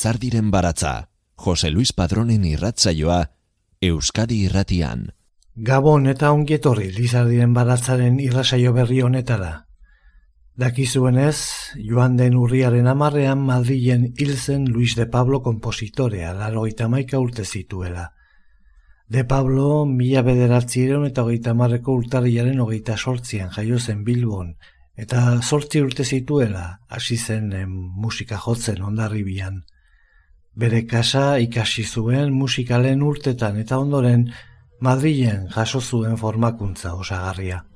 Lizardiren baratza, Jose Luis Padronen irratzaioa, Euskadi irratian. Gabon eta ongietorri Lizardiren baratzaren irratzaio berri honetara. Dakizuenez, joan den urriaren amarrean Madrilen hilzen Luis de Pablo kompositorea, laro maika urte zituela. De Pablo, mila bederatzireun eta hogeita marreko urtarriaren hogeita sortzian jaio zen Bilbon, eta sortzi urte zituela hasi zen musika jotzen ondarribian. Bere kasa ikasi zuen musikalen urtetan eta ondoren Madrilen jaso zuen formakuntza osagarria.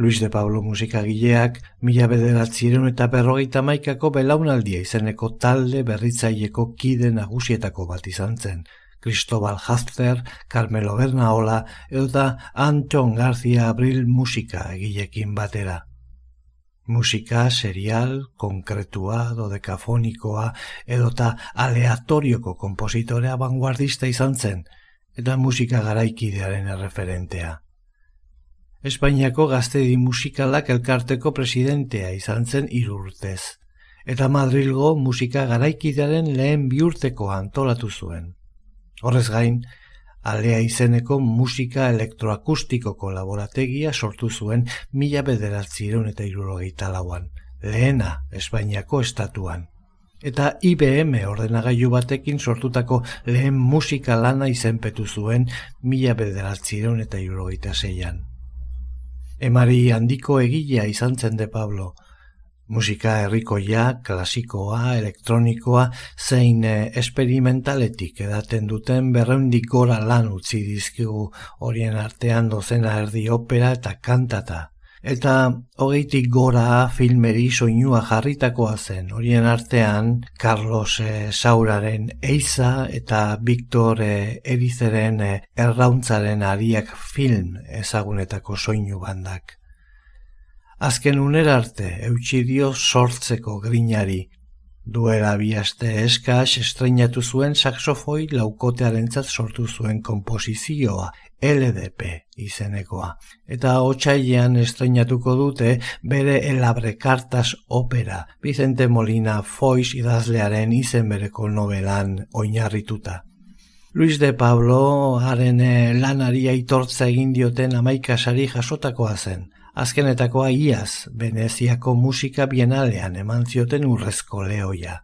Luis de Pablo musikagileak mila bederatzireun eta berrogeita maikako belaunaldia izeneko talde berritzaileko kide nagusietako bat izan zen. Cristobal Hafter, Carmelo Bernaola edo Anton García Abril musika egilekin batera musika serial, konkretua, dodekafonikoa, edota aleatorioko kompositorea vanguardista izan zen, eta musika garaikidearen erreferentea. Espainiako gaztedi musikalak elkarteko presidentea izan zen irurtez, eta Madrilgo musika garaikidearen lehen biurteko antolatu zuen. Horrez gain, alea izeneko musika elektroakustikoko laborategia sortu zuen mila bederatzireun eta irurogeita lauan, lehena Espainiako estatuan. Eta IBM ordenagailu batekin sortutako lehen musika lana izenpetu zuen mila bederatzireun eta irurogeita zeian. Emari handiko egilea izan zen de Pablo, musika herrikoia, klasikoa, elektronikoa, zein eh, esperimentaletik edaten duten berreundik gora lan utzi dizkigu horien artean dozena erdi opera eta kantata. Eta hogeitik gora filmeri soinua jarritakoa zen, horien artean Carlos e, Sauraren Eiza eta Victor e, Erizeren e, errauntzaren ariak film ezagunetako soinu bandak. Azken unera arte eutxi dio sortzeko grinari. Duera biaste eskaz estreinatu zuen saxofoi laukotearen sortu zuen komposizioa, LDP izenekoa. Eta hotxailean estreinatuko dute bere elabre kartas opera, Vicente Molina Foix idazlearen izen bereko novelan oinarrituta. Luis de Pablo haren eh, lanari aitortza egin dioten amaikasari jasotakoa zen azkenetakoa iaz Veneziako musika bienalean eman zioten urrezko lehoia.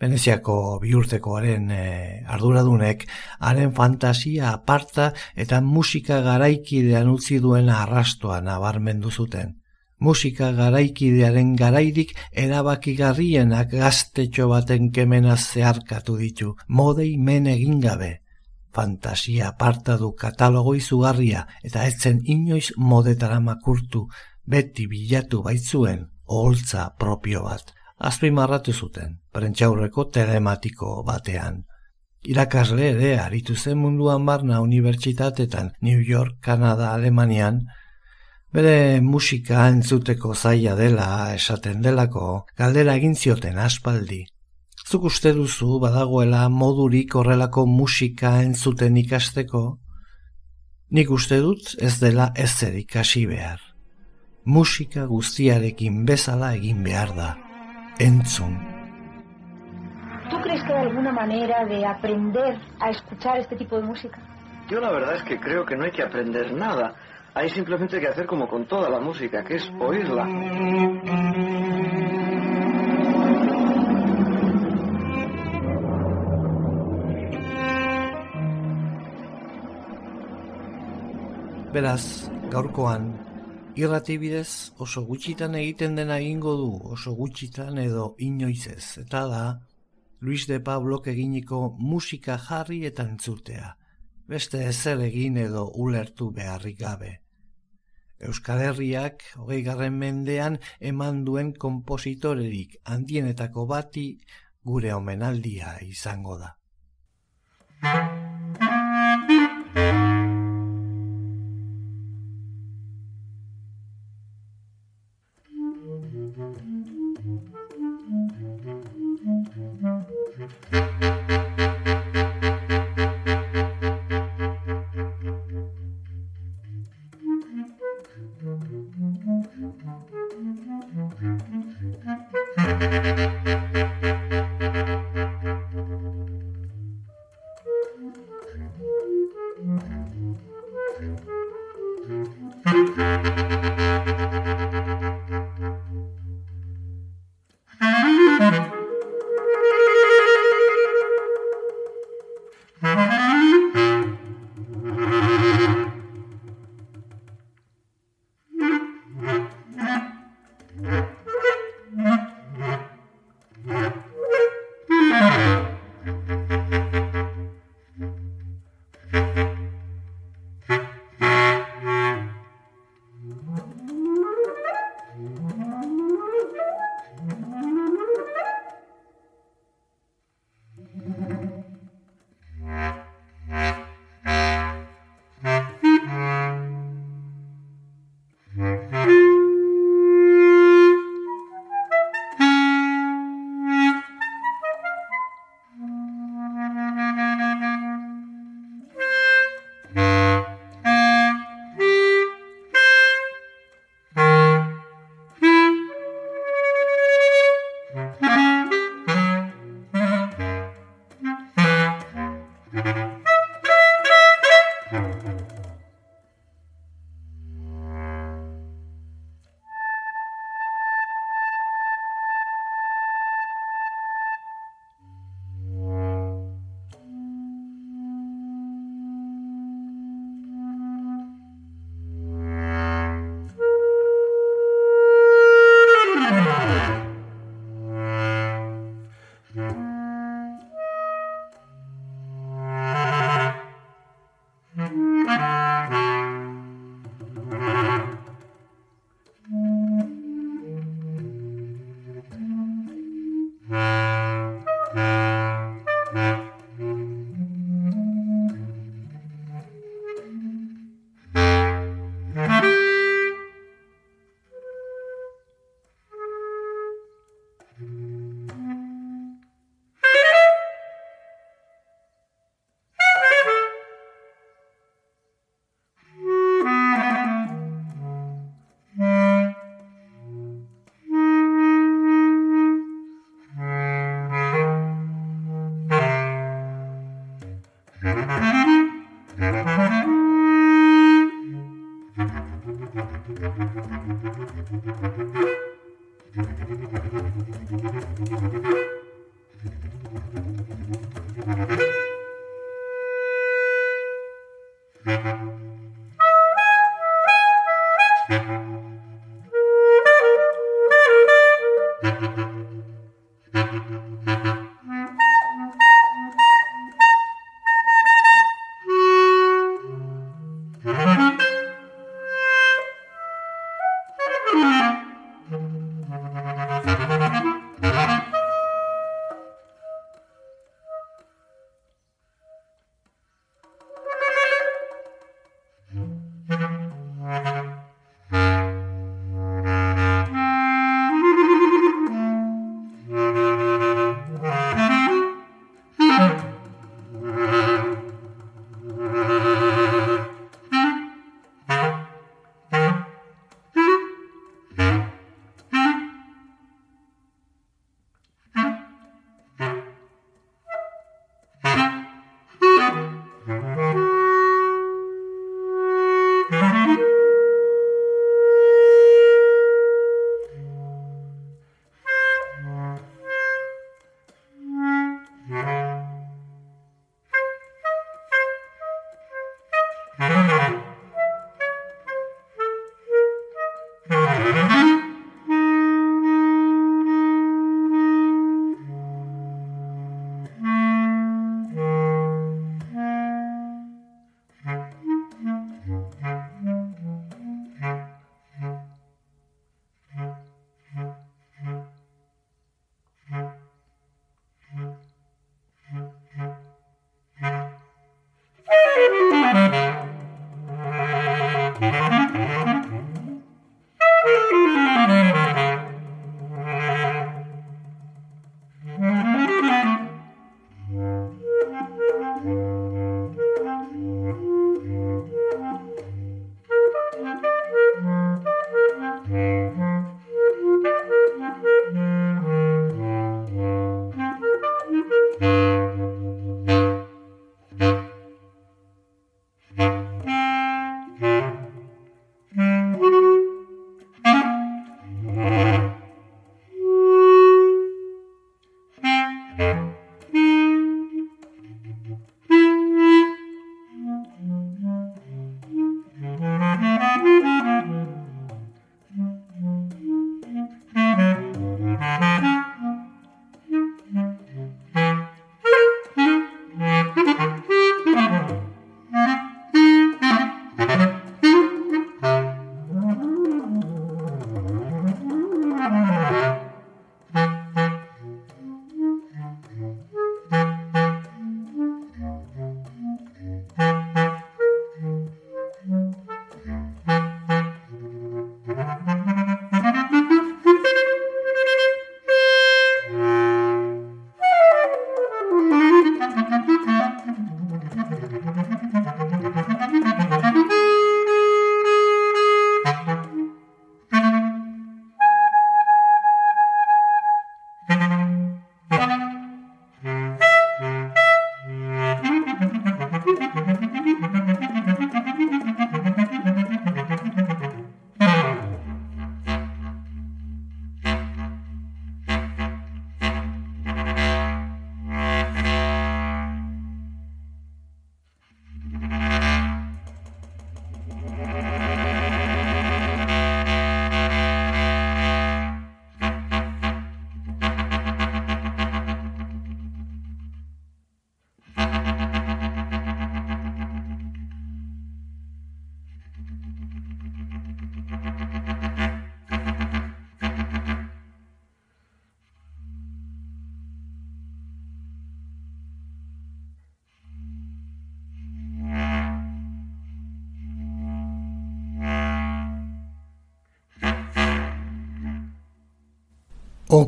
Veneziako biurtekoaren e, arduradunek haren fantasia aparta eta musika garaikidean utzi duen arrastoa nabarmendu zuten. Musika garaikidearen garaidik erabakigarrienak gaztetxo baten kemena zeharkatu ditu, modei men egin gabe, fantasia aparta du katalogo izugarria eta etzen inoiz modetara makurtu beti bilatu baitzuen oholtza propio bat. Azpi marratu zuten, prentxaurreko telematiko batean. Irakasle ere aritu zen munduan barna unibertsitatetan New York, Kanada, Alemanian, bere musika entzuteko zaila dela esaten delako, galdera egin zioten aspaldi, Zuk uste duzu badagoela modurik horrelako musika entzuten ikasteko? Nik uste dut ez dela ezer ikasi behar. Musika guztiarekin bezala egin behar da. Entzun. ¿Tú crees que hay alguna manera de aprender a escuchar este tipo de música? Yo la verdad es que creo que no hay que aprender nada. Hay simplemente que hacer como con toda la música, que es oírla. Beraz, gaurkoan, irratibidez oso gutxitan egiten dena egingo du, oso gutxitan edo inoizez, eta da, Luis de Pablo eginiko musika jarri eta entzutea, beste ezer egin edo ulertu beharrik gabe. Euskal Herriak, hogei garren mendean, eman duen kompositorerik handienetako bati gure omenaldia izango da.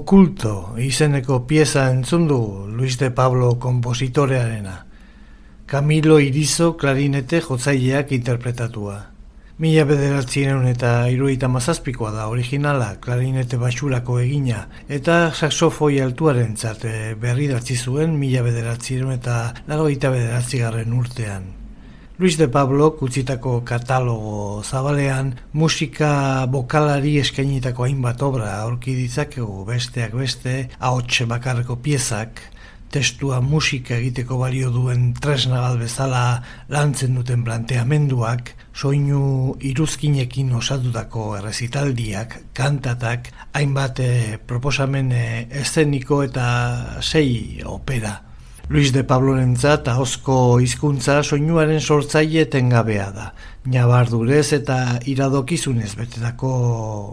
Okulto izeneko pieza entzun du Luis de Pablo kompositorearena. Camilo Irizo klarinete jotzaileak interpretatua. Mila bederatzien eta iruita mazazpikoa da originala klarinete basurako egina eta saxofoi altuaren txate eh, berri datzi zuen mila bederatzien eta lagoita bederatzigarren urtean. Luis de Pablo kutsitako katalogo zabalean musika bokalari eskainitako hainbat obra aurki ditzakegu besteak beste ahots bakarreko piezak testua musika egiteko balio duen tresna bat bezala lantzen duten planteamenduak, soinu iruzkinekin osatutako errezitaldiak, kantatak, hainbat eh, proposamen eh, eszeniko eta sei opera. Luis de Pablo nentzat ahozko hizkuntza soinuaren sortzaile etengabea da. Nabardurez eta iradokizunez betetako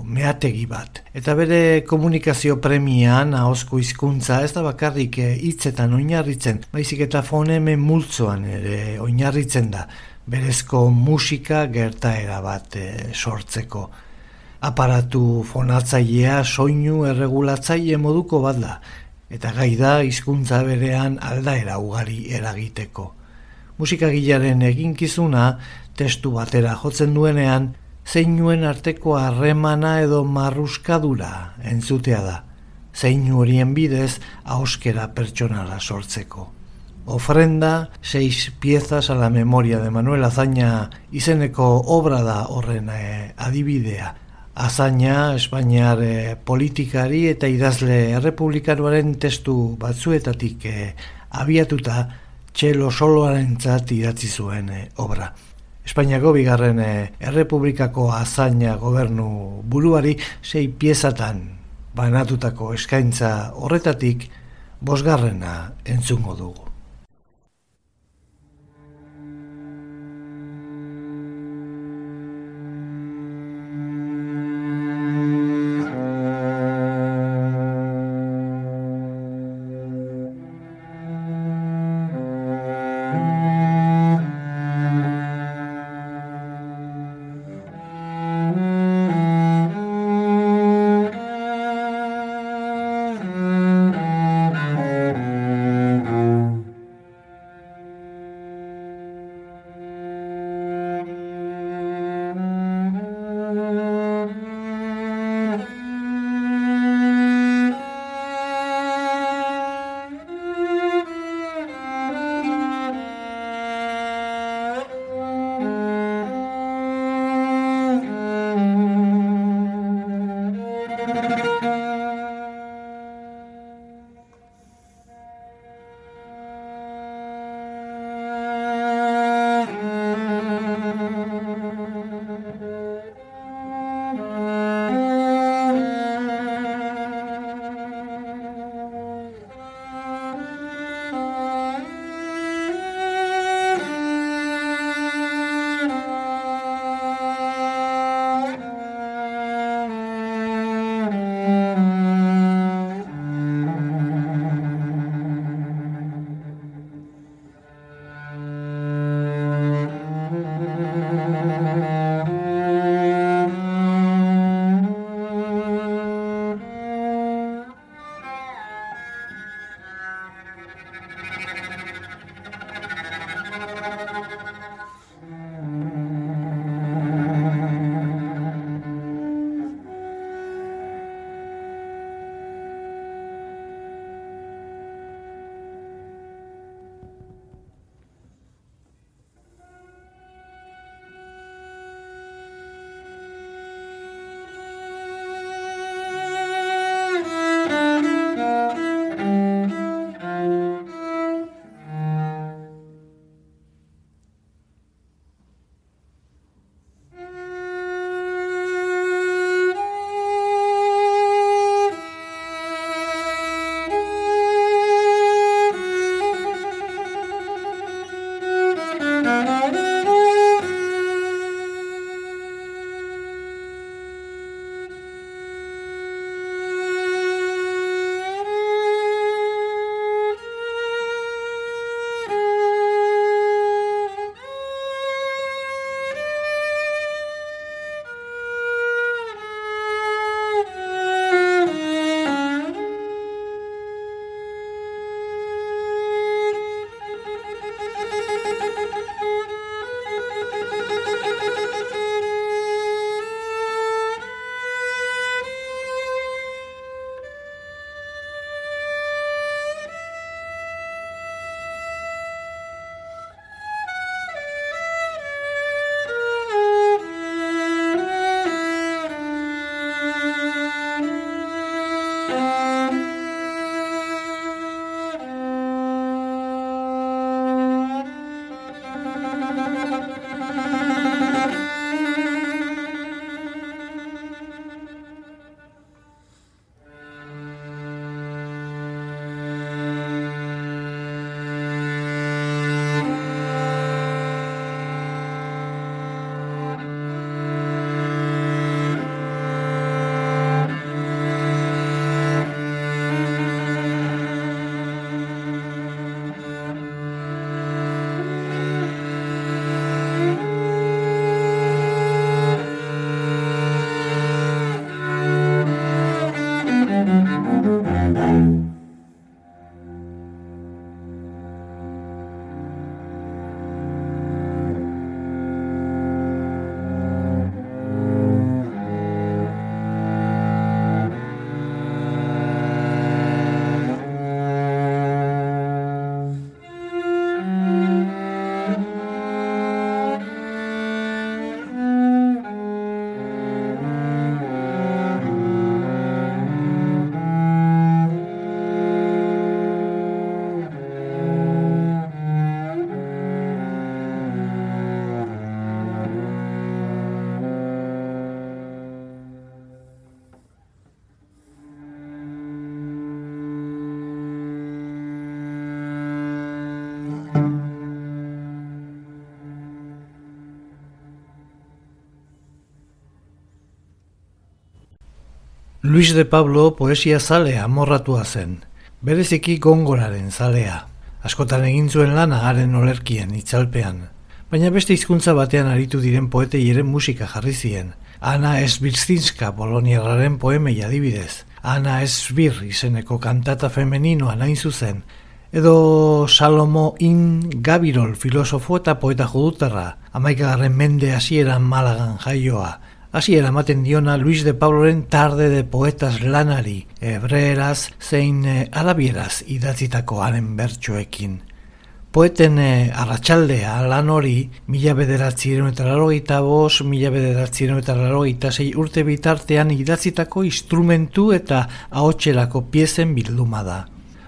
meategi bat. Eta bere komunikazio premian ahozko hizkuntza ez da bakarrik hitzetan oinarritzen, baizik eta foneme multzoan ere oinarritzen da. Berezko musika gertaera bat eh, sortzeko. Aparatu fonatzailea soinu erregulatzaile moduko bat da eta gai da hizkuntza berean aldaera ugari eragiteko. Musikagilaren eginkizuna testu batera jotzen duenean zeinuen arteko harremana edo marruskadura entzutea da, zeinu horien bidez auskera pertsonala sortzeko. Ofrenda, seis piezas a la memoria de Manuel Azaña izeneko obra da horren eh, adibidea, azaina Espainiar eh, politikari eta idazle errepublikanuaren testu batzuetatik eh, abiatuta txelo soloaren zat idatzi zuen eh, obra. Espainiako bigarren errepublikako azaina gobernu buruari sei piezatan banatutako eskaintza horretatik bosgarrena entzungo dugu. Luis de Pablo poesia zalea morratua zen, bereziki gongoraren zalea. Askotan egin zuen lana haren olerkien itzalpean, baina beste hizkuntza batean aritu diren poetei ere musika jarri zien. Ana Esbirzinska boloniarraren poemei adibidez, Ana Esbir izeneko kantata femeninoa nain zuzen, edo Salomo In Gabirol filosofo eta poeta judutarra, amaikagarren mende hasieran Malagan jaioa, Hasi eramaten diona Luis de Pabloren tarde de poetas lanari, hebreeraz zein e, arabieraz idatzitako haren bertsoekin. Poeten e, arratsaldea lan hori, mila bederatziren eta larogeita bos, mila bederatziren eta larogeita zei urte bitartean idatzitako instrumentu eta ahotxerako piezen bilduma da.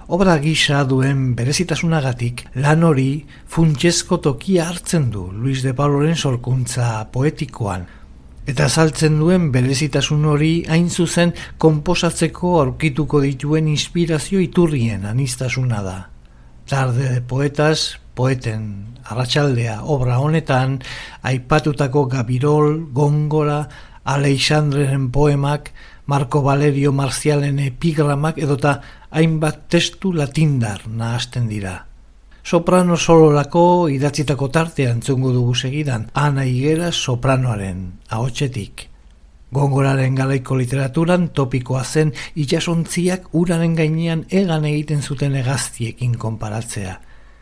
Obra gisa duen berezitasunagatik lan hori funtsesko tokia hartzen du Luis de Pabloren sorkuntza poetikoan, Eta saltzen duen berezitasun hori hain zuzen konposatzeko aurkituko dituen inspirazio iturrien anistasuna da. Tarde de poetas, poeten arratsaldea obra honetan, aipatutako Gabirol, Gongora, Aleixandreren poemak, Marco Valerio Marcialen epigramak edota hainbat testu latindar nahazten dira. Soprano sololako idatzitako tartean zungu dugu segidan, ana higuera sopranoaren, ahotsetik. Gongoraren galaiko literaturan topikoa zen itxasontziak uraren gainean egan egiten zuten egaztiekin konparatzea.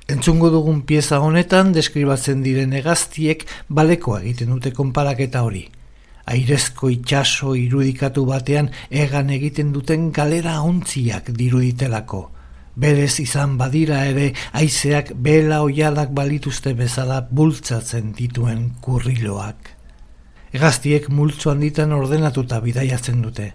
Entzungo dugun pieza honetan deskribatzen diren egaztiek balekoa egiten dute konparaketa hori. Airezko itxaso irudikatu batean egan egiten duten galera ontziak diruditelako. Berez izan badira ere haizeak bela oialak balituzte bezala bultzatzen dituen kurriloak. Egaztiek multzo handitan ordenatuta bidaiatzen dute,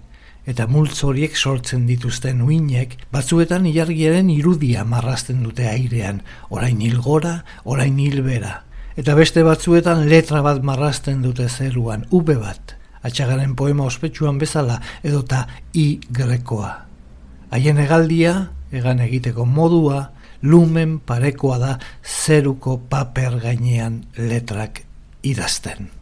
eta multzo horiek sortzen dituzten uinek batzuetan ilargiaren irudia marrasten dute airean, orain hil gora, orain hil bera. Eta beste batzuetan letra bat marrasten dute zeruan, ube bat, atxagaren poema ospetsuan bezala edota i grekoa. Haien egaldia, egan egiteko modua, lumen parekoa da zeruko paper gainean letrak idazten.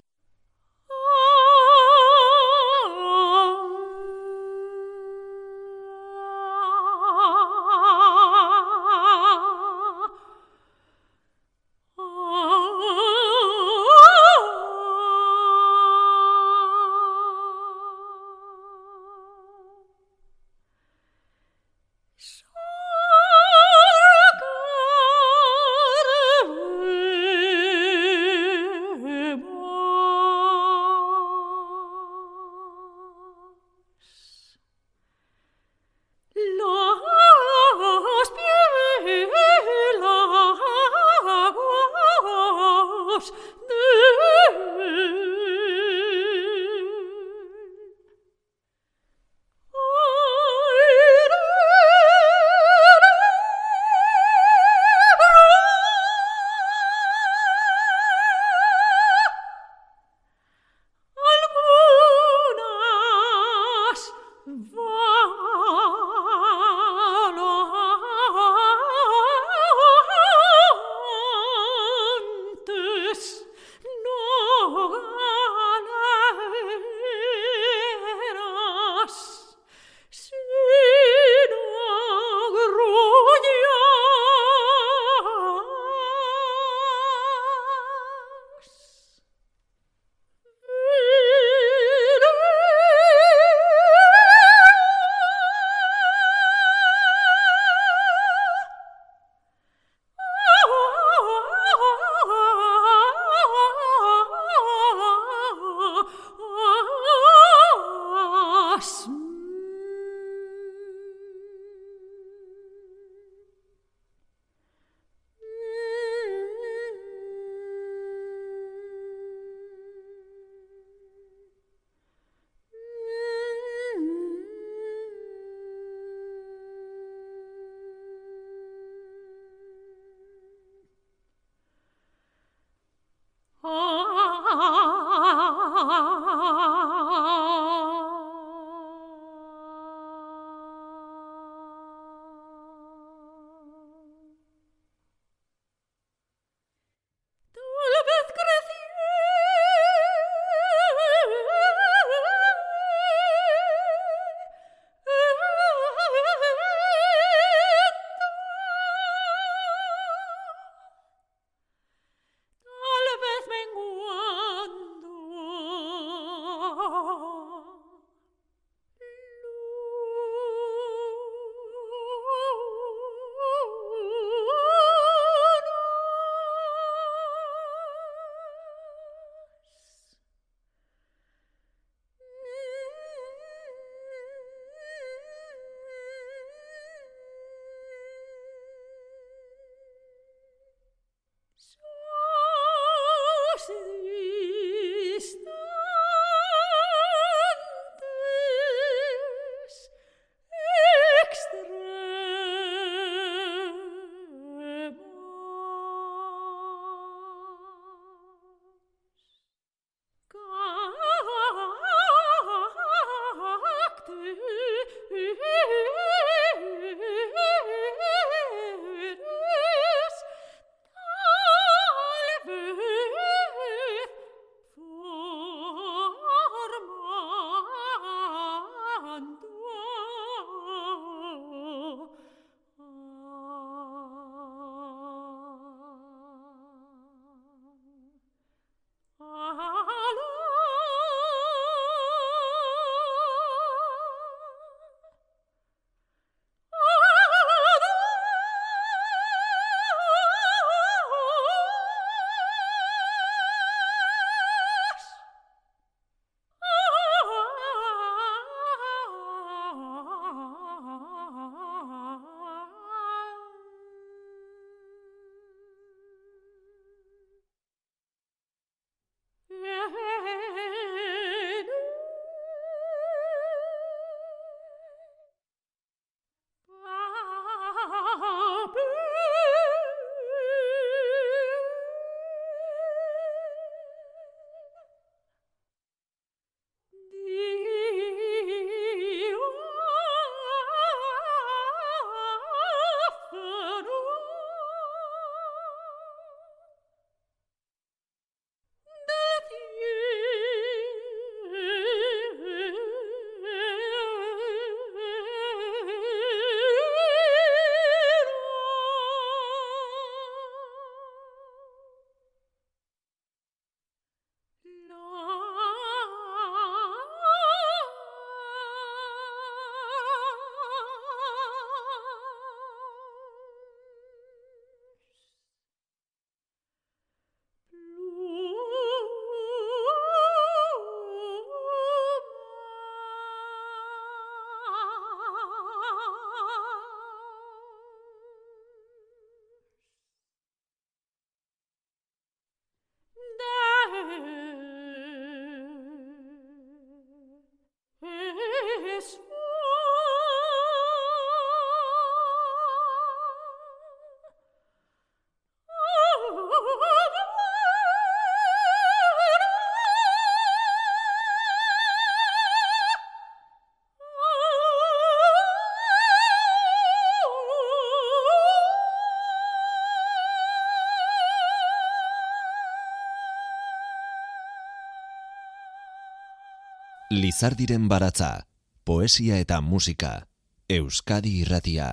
Lizardiren baratza, poesia eta musika, Euskadi irratia.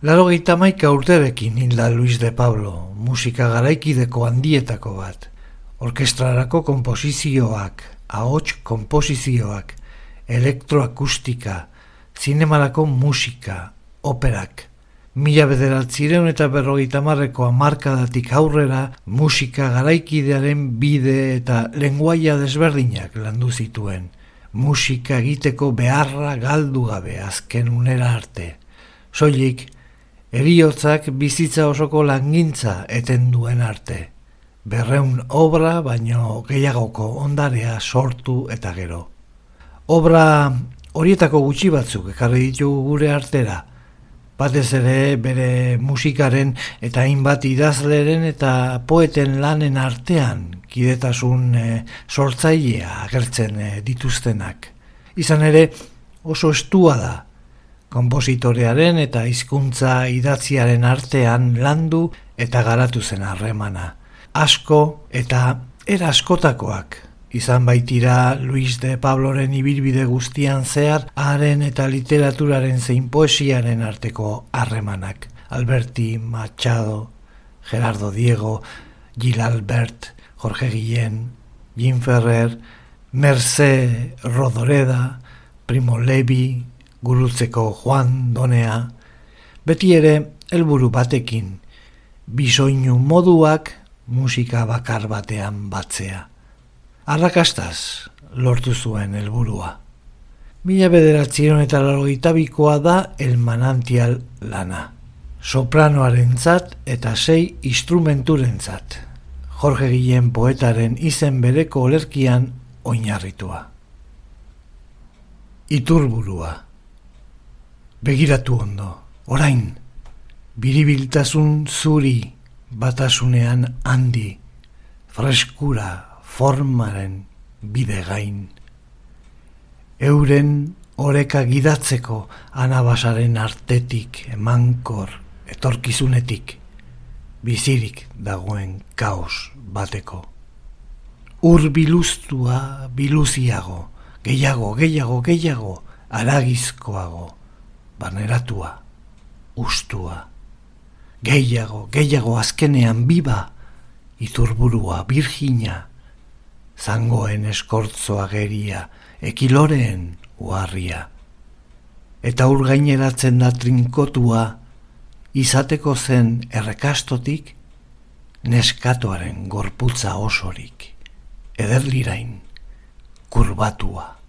Laro maika urterekin hilda Luis de Pablo, musika garaikideko handietako bat. Orkestrarako komposizioak, ahots komposizioak, elektroakustika, zinemarako musika, operak. Mila bederatzireun eta berrogeita marreko amarkadatik aurrera musika garaikidearen bide eta lenguaia desberdinak landu zituen musika egiteko beharra galdu gabe azken unera arte. Soilik, eriotzak bizitza osoko langintza eten duen arte. Berreun obra baino gehiagoko ondarea sortu eta gero. Obra horietako gutxi batzuk ekarri ditugu gure artera, batez ere bere musikaren eta hainbat idazleren eta poeten lanen artean kidetasun e, sortzailea agertzen e, dituztenak. Izan ere oso estua da, kompositorearen eta hizkuntza idatziaren artean landu eta garatu zen harremana. Asko eta era askotakoak izan baitira Luis de Pabloren ibilbide guztian zehar haren eta literaturaren zein poesiaren arteko harremanak. Alberti, Machado, Gerardo Diego, Gil Albert, Jorge Guillén, Jim Ferrer, Mercé Rodoreda, Primo Levi, gurutzeko Juan Donea, beti ere helburu batekin, bisoinu moduak musika bakar batean batzea. Arrakastaz lortu zuen helburua. Mila bederatzieron eta largoitabikoa da el manantial lana. Sopranoaren eta sei instrumenturen zat. Jorge Guillén poetaren izen bereko olerkian oinarritua. Iturburua. Begiratu ondo, orain, biribiltasun zuri batasunean handi, freskura formaren bide gain. Euren oreka gidatzeko anabasaren artetik emankor etorkizunetik bizirik dagoen kaos bateko. Ur biluztua biluziago, gehiago, gehiago, gehiago, aragizkoago, barneratua, ustua. Gehiago, gehiago azkenean biba, iturburua, virgina, zangoen eskortzoa geria, ekiloreen uharria. Eta ur gaineratzen da trinkotua, izateko zen errekastotik neskatoaren gorputza osorik, ederlirain, kurbatua.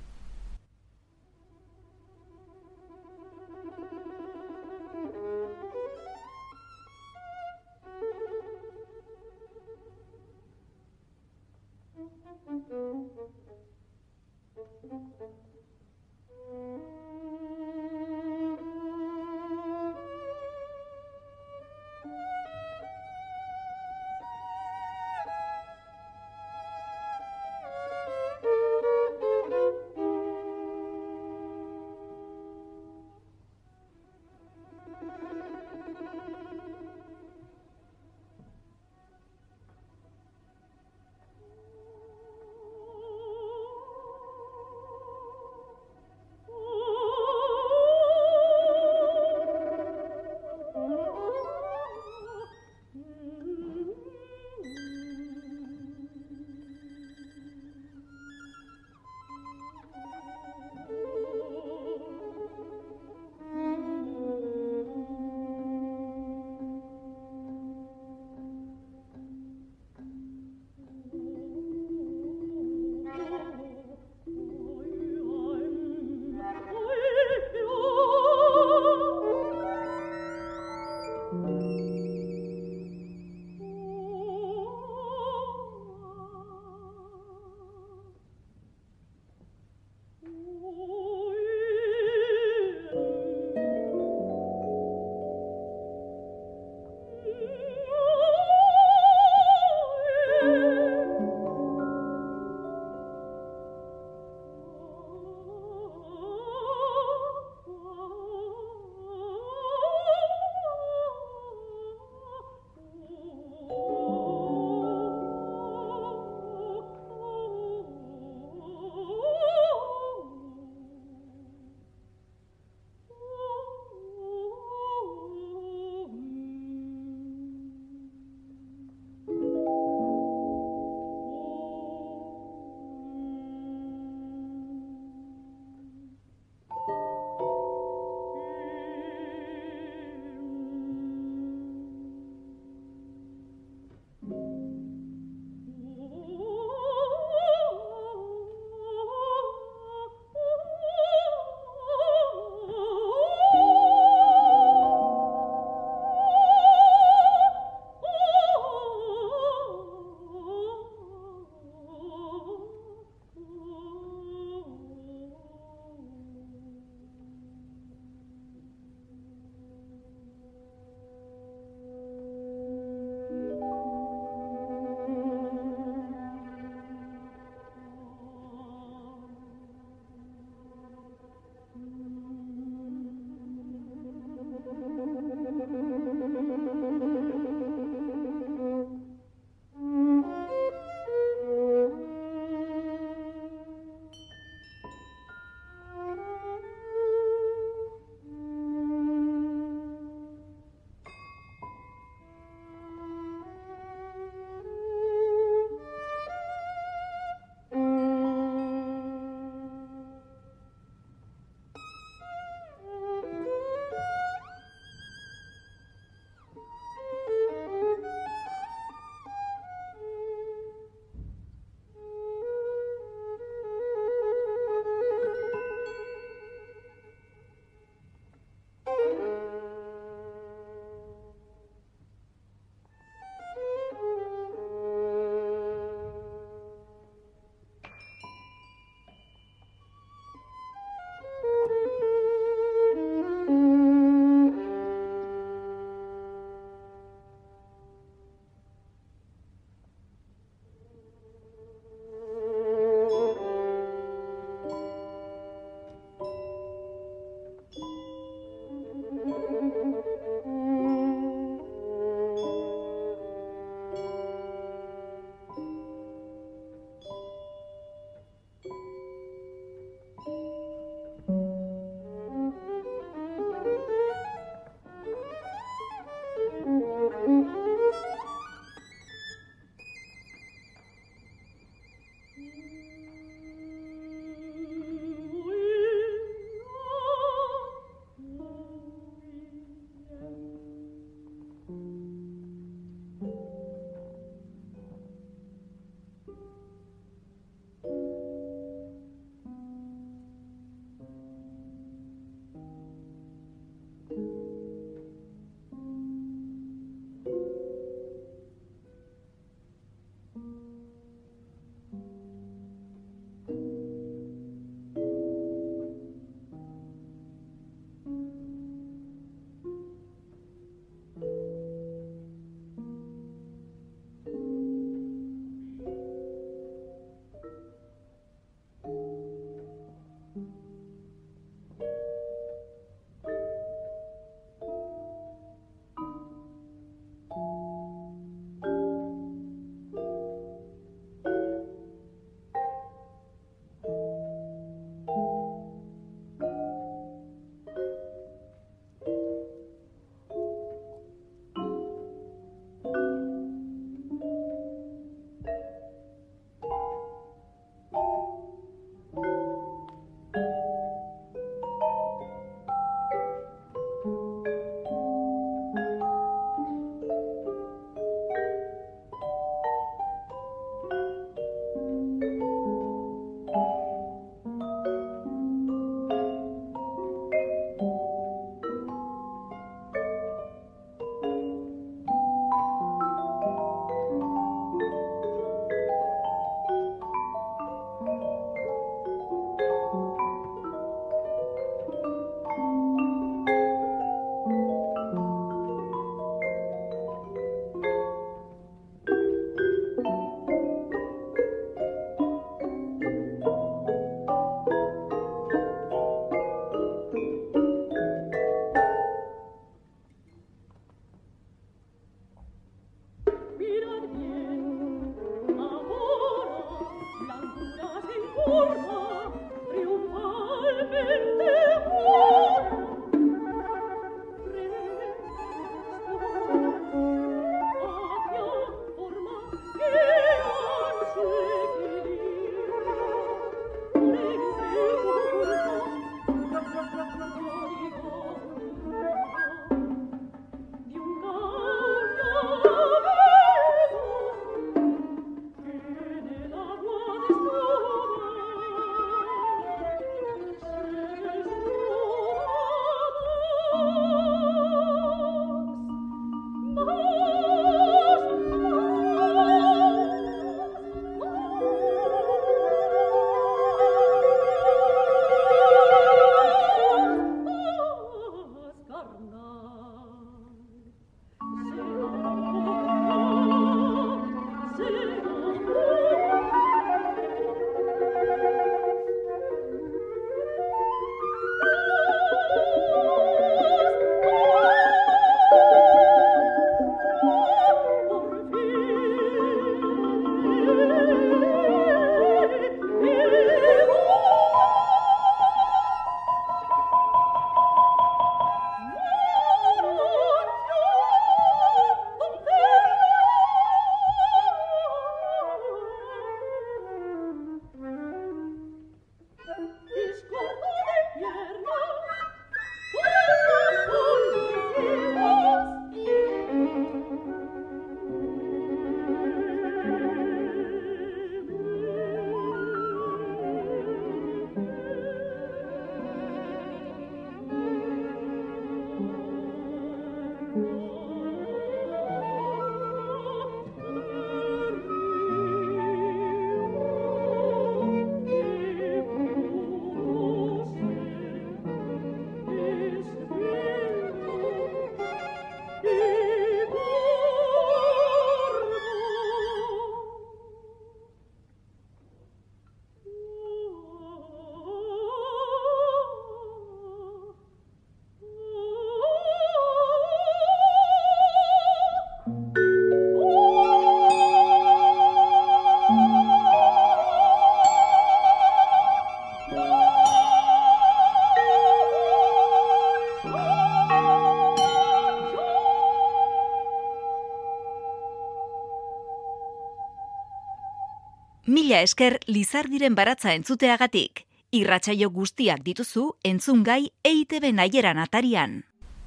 Mila esker Lizardiren baratza entzuteagatik. Irratsaio guztiak dituzu entzungai EITB naieran atarian.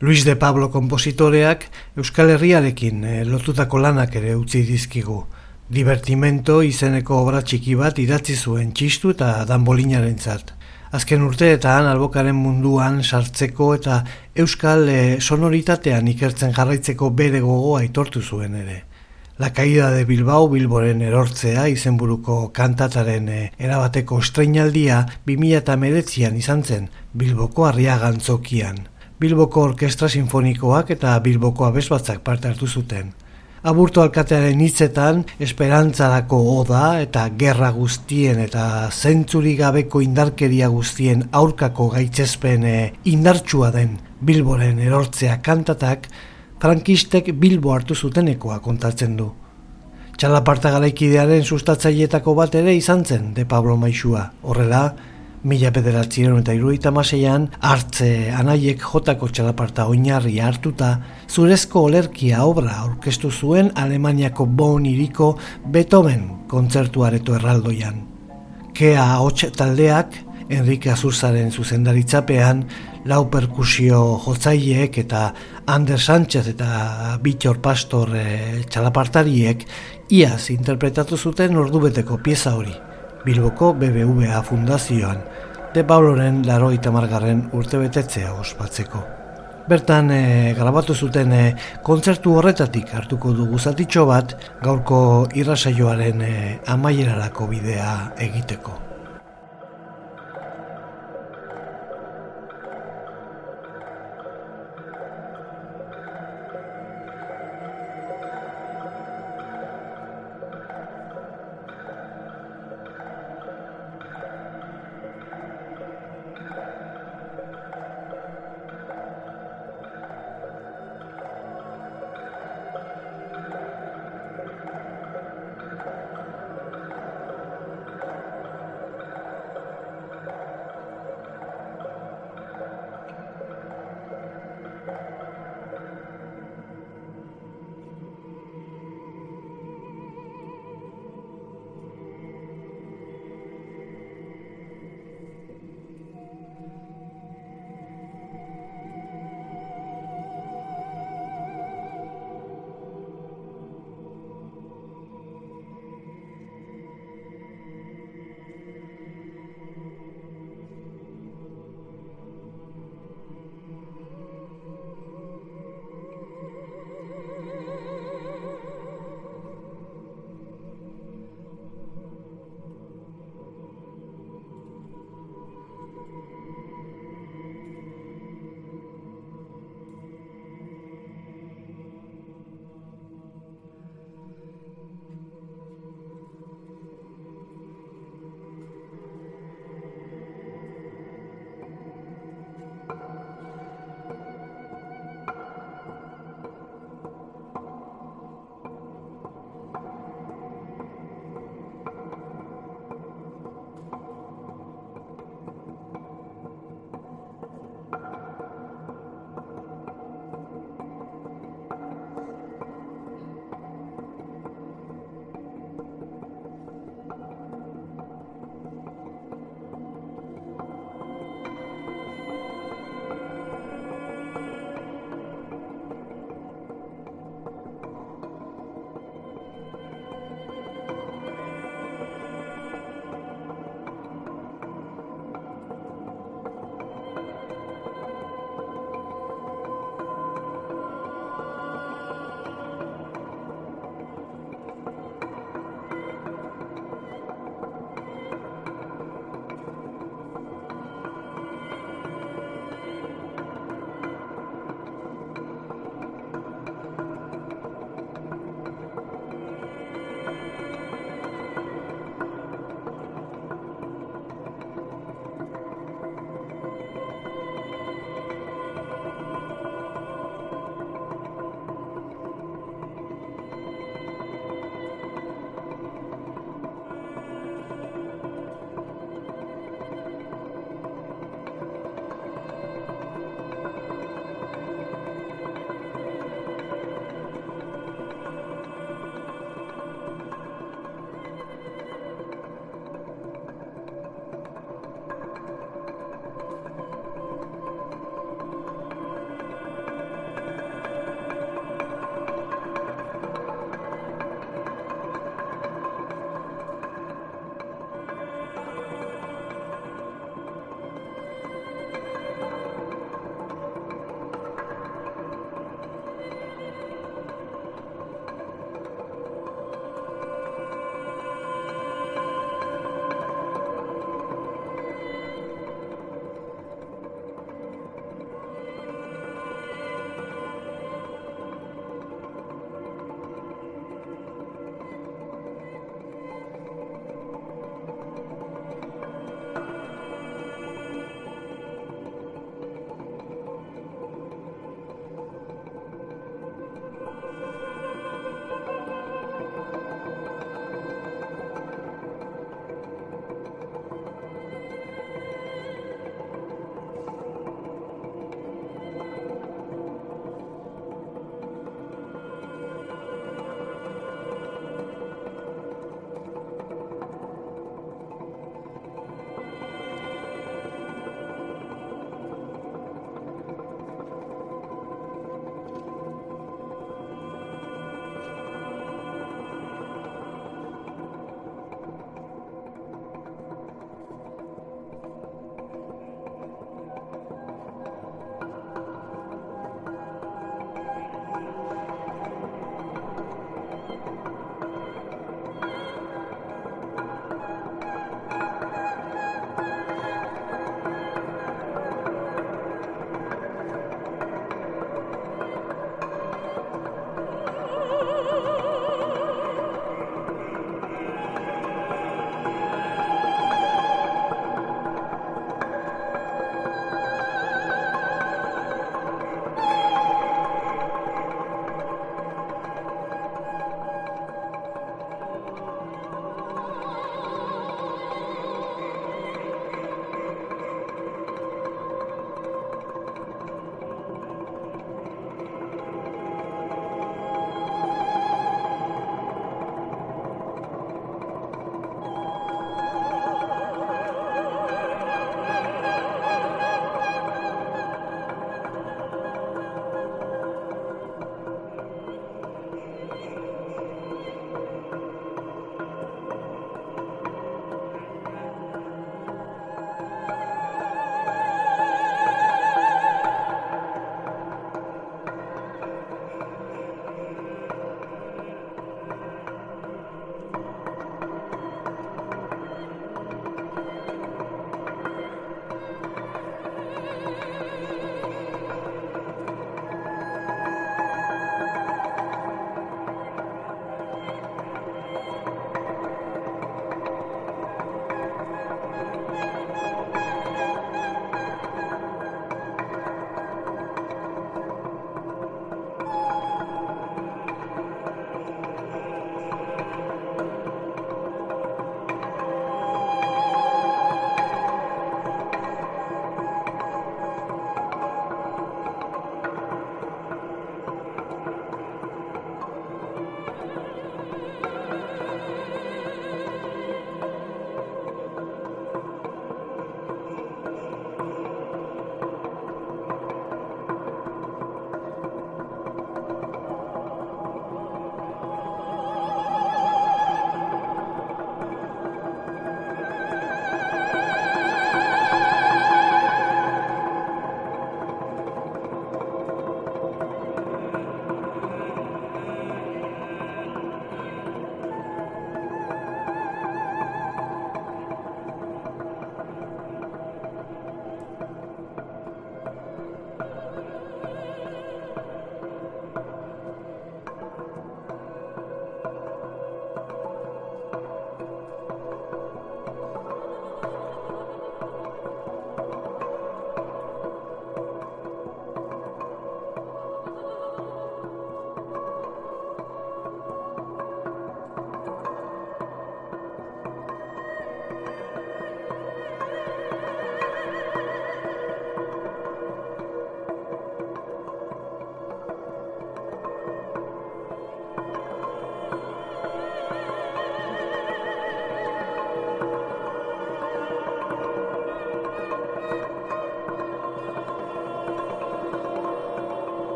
Luis de Pablo kompositoreak Euskal Herriarekin eh, lotutako lanak ere utzi dizkigu. Divertimento izeneko obra txiki bat idatzi zuen txistu eta danbolinaren zat. Azken urteetan albokaren munduan sartzeko eta Euskal eh, sonoritatean ikertzen jarraitzeko bere gogoa aitortu zuen ere. La caída de Bilbao Bilboren erortzea izenburuko kantataren eh, erabateko estreinaldia 2019an izan zen Bilboko arriagantzokian. Bilboko Orkestra Sinfonikoak eta Bilboko Abesbatzak parte hartu zuten. Aburto alkatearen hitzetan esperantzarako oda eta gerra guztien eta zentzuri gabeko indarkeria guztien aurkako gaitzespen eh, indartsua den Bilboren erortzea kantatak frankistek Bilbo hartu zutenekoa kontatzen du. Txalaparta garaikidearen sustatzaietako bat ere izan zen de Pablo Maixua. Horrela, mila bederatzieron eta iruita maseian, hartze anaiek jotako txalaparta oinarri hartuta, zurezko olerkia obra orkestu zuen Alemaniako bon iriko Beethoven kontzertuareto erraldoian. Kea hotx taldeak, Enrique Azurzaren zuzendaritzapean, lau perkusio jotzaileek eta Ander Sánchez eta Bittor Pastor e, txalapartariek iaz interpretatu zuten ordubeteko pieza hori. Bilboko BBVA fundazioan, de Pauloren laro itamargarren urte betetzea ospatzeko. Bertan e, grabatu zuten e, kontzertu horretatik hartuko dugu zatitxo bat gaurko irrasaioaren e, amaierarako bidea egiteko.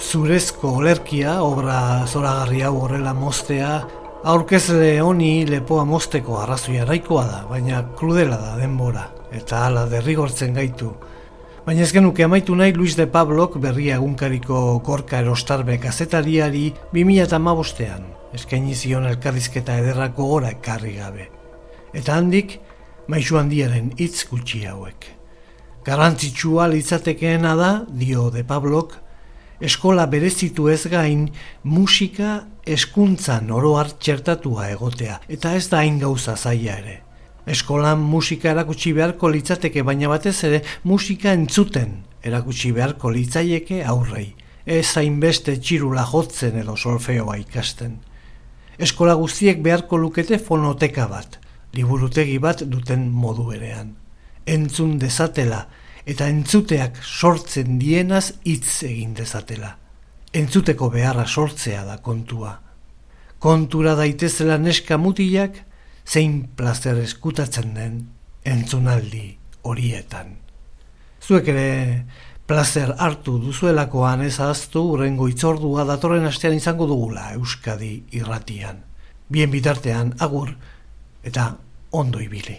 Zurezko olerkia, obra zoragarri hau horrela moztea, aurkezle honi lepoa mozteko arrazoia nahikoa da, baina krudela da denbora, eta hala derrigortzen gaitu. Baina ez genuke amaitu nahi Luis de Pablok berria egunkariko korka erostarbe kazetariari 2008an, eskaini zion elkarrizketa ederrako gora ekarri gabe. Eta handik, maizu handiaren hitz gutxi hauek. Garantzitsua litzatekeena da, dio de Pablok, eskola berezitu ez gain musika eskuntzan oro txertatua egotea, eta ez da hain gauza zaila ere. Eskolan musika erakutsi beharko litzateke, baina batez ere musika entzuten erakutsi beharko litzaieke aurrei. Ez hainbeste txirula jotzen edo solfeoa ikasten. Eskola guztiek beharko lukete fonoteka bat, liburutegi bat duten modu berean. Entzun dezatela eta entzuteak sortzen dienaz hitz egin dezatela. Entzuteko beharra sortzea da kontua. Kontura daitezela neska mutilak, zein plazer eskutatzen den entzunaldi horietan. Zuek ere plazer hartu duzuelakoan ez aztu urrengo itzordua datorren astean izango dugula Euskadi irratian. Bien bitartean agur eta ondo ibili.